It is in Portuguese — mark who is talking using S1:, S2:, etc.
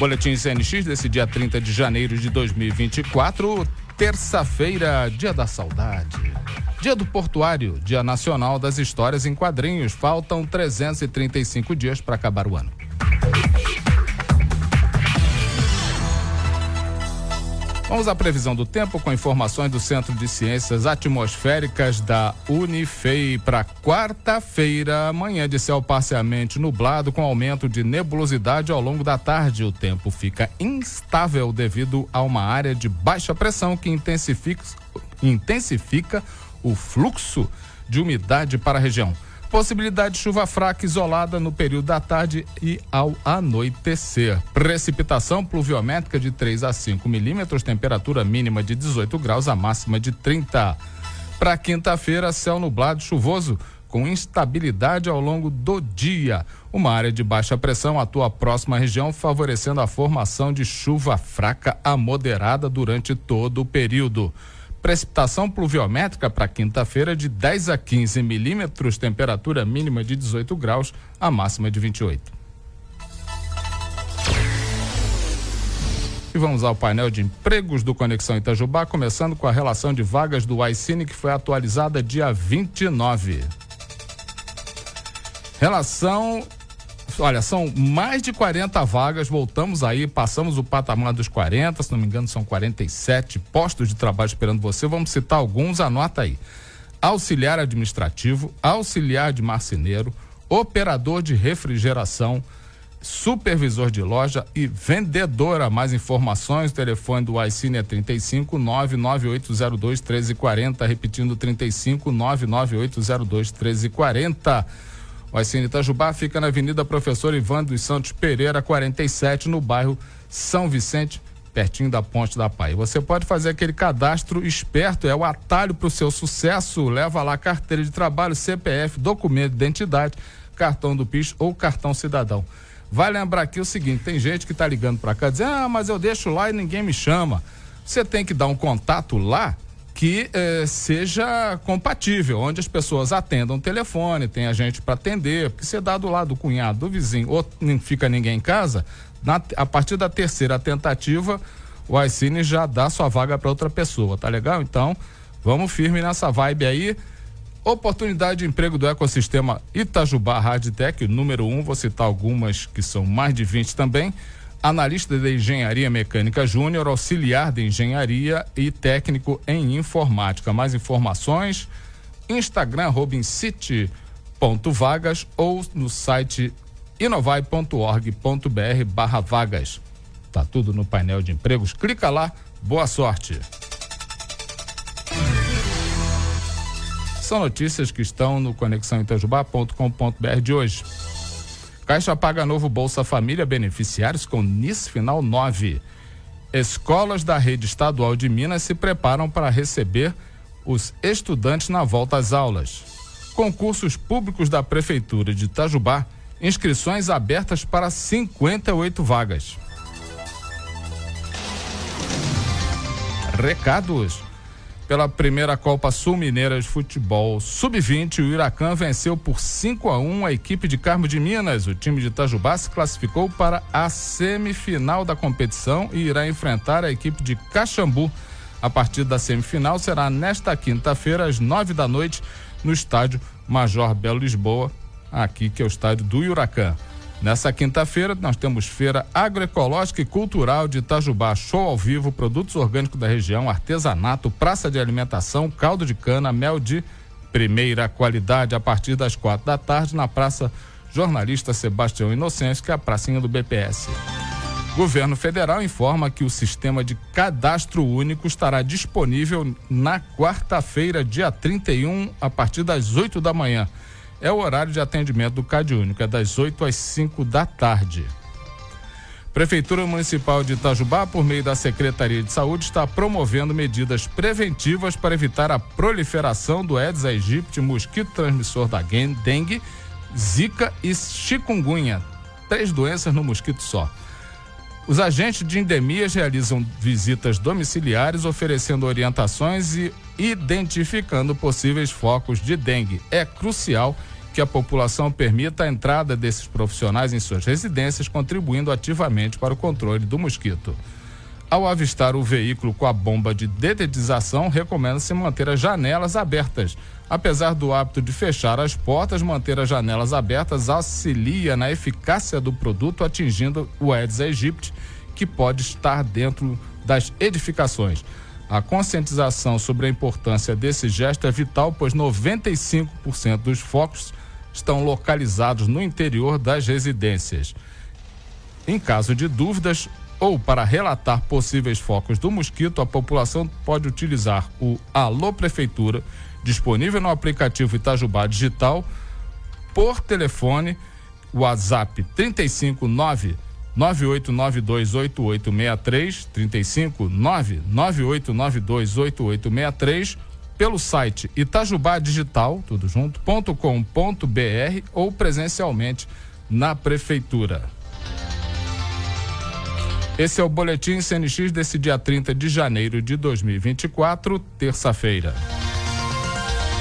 S1: Boletim CNX desse dia 30 de janeiro de 2024, terça-feira, dia da saudade. Dia do Portuário, Dia Nacional das Histórias em Quadrinhos. Faltam 335 dias para acabar o ano. Vamos à previsão do tempo com informações do Centro de Ciências Atmosféricas da Unifei para quarta-feira, amanhã de céu parcialmente nublado com aumento de nebulosidade ao longo da tarde. O tempo fica instável devido a uma área de baixa pressão que intensifica, intensifica o fluxo de umidade para a região. Possibilidade de chuva fraca isolada no período da tarde e ao anoitecer. Precipitação pluviométrica de 3 a 5 milímetros, temperatura mínima de 18 graus, a máxima de 30. Para quinta-feira, céu nublado chuvoso com instabilidade ao longo do dia. Uma área de baixa pressão atua próxima à região, favorecendo a formação de chuva fraca a moderada durante todo o período. Precipitação pluviométrica para quinta-feira de 10 a 15 milímetros, temperatura mínima de 18 graus, a máxima de 28. E vamos ao painel de empregos do Conexão Itajubá, começando com a relação de vagas do iCine, que foi atualizada dia 29. Relação olha, são mais de 40 vagas, voltamos aí, passamos o patamar dos 40, se não me engano, são 47 postos de trabalho esperando você. Vamos citar alguns, anota aí. Auxiliar administrativo, auxiliar de marceneiro, operador de refrigeração, supervisor de loja e vendedora. Mais informações, telefone do iCine é 35 99802 1340, repetindo 35 99802 1340. O Aicine Itajubá fica na Avenida Professor Ivan dos Santos Pereira, 47, no bairro São Vicente, pertinho da Ponte da Pai. Você pode fazer aquele cadastro esperto, é o atalho para o seu sucesso. Leva lá carteira de trabalho, CPF, documento de identidade, cartão do PIS ou cartão cidadão. Vai lembrar aqui o seguinte: tem gente que está ligando para cá dizendo, ah, mas eu deixo lá e ninguém me chama. Você tem que dar um contato lá que eh, seja compatível, onde as pessoas atendam o telefone, tem a gente para atender, porque se dá do lado do cunhado, do vizinho, ou não fica ninguém em casa, na, a partir da terceira tentativa, o iCine já dá sua vaga para outra pessoa, tá legal? Então, vamos firme nessa vibe aí. Oportunidade de emprego do ecossistema Itajubá Hardtech, número um, vou citar algumas que são mais de 20 também analista de engenharia mecânica júnior, auxiliar de engenharia e técnico em informática. Mais informações, Instagram robincity.vagas ou no site inovai.org.br barra vagas. Tá tudo no painel de empregos. Clica lá, boa sorte. São notícias que estão no conexãoitajubá.com.br de hoje. Caixa paga novo Bolsa Família beneficiários com NIS final 9. Escolas da rede estadual de Minas se preparam para receber os estudantes na volta às aulas. Concursos públicos da Prefeitura de Itajubá, inscrições abertas para 58 vagas. Recados. Pela primeira Copa Sul Mineira de Futebol Sub-20, o Huracan venceu por 5 a 1 a equipe de Carmo de Minas. O time de Itajubá se classificou para a semifinal da competição e irá enfrentar a equipe de Caxambu. A partida da semifinal será nesta quinta-feira, às 9 da noite, no estádio Major Belo Lisboa, aqui que é o estádio do Huracan. Nessa quinta-feira, nós temos Feira Agroecológica e Cultural de Itajubá, show ao vivo, produtos orgânicos da região, artesanato, praça de alimentação, caldo de cana, mel de primeira qualidade, a partir das quatro da tarde, na Praça Jornalista Sebastião Inocêncio, que é a pracinha do BPS. Governo Federal informa que o sistema de cadastro único estará disponível na quarta-feira, dia 31, a partir das 8 da manhã é o horário de atendimento do CAD Único, é das 8 às 5 da tarde. Prefeitura Municipal de Itajubá, por meio da Secretaria de Saúde, está promovendo medidas preventivas para evitar a proliferação do Aedes aegypti, mosquito transmissor da dengue, zika e chikungunya. Três doenças no mosquito só. Os agentes de endemias realizam visitas domiciliares, oferecendo orientações e identificando possíveis focos de dengue. É crucial que a população permita a entrada desses profissionais em suas residências, contribuindo ativamente para o controle do mosquito. Ao avistar o veículo com a bomba de dedetização, recomenda-se manter as janelas abertas. Apesar do hábito de fechar as portas, manter as janelas abertas auxilia na eficácia do produto, atingindo o Aedes aegypti, que pode estar dentro das edificações. A conscientização sobre a importância desse gesto é vital, pois 95% dos focos estão localizados no interior das residências. Em caso de dúvidas, ou para relatar possíveis focos do mosquito, a população pode utilizar o Alô Prefeitura, disponível no aplicativo Itajubá Digital, por telefone, WhatsApp 359 98928863 35 998928863 pelo site Itajubá Digital, tudo junto, ou presencialmente na prefeitura. Esse é o Boletim CNX desse dia 30 de janeiro de 2024, terça-feira.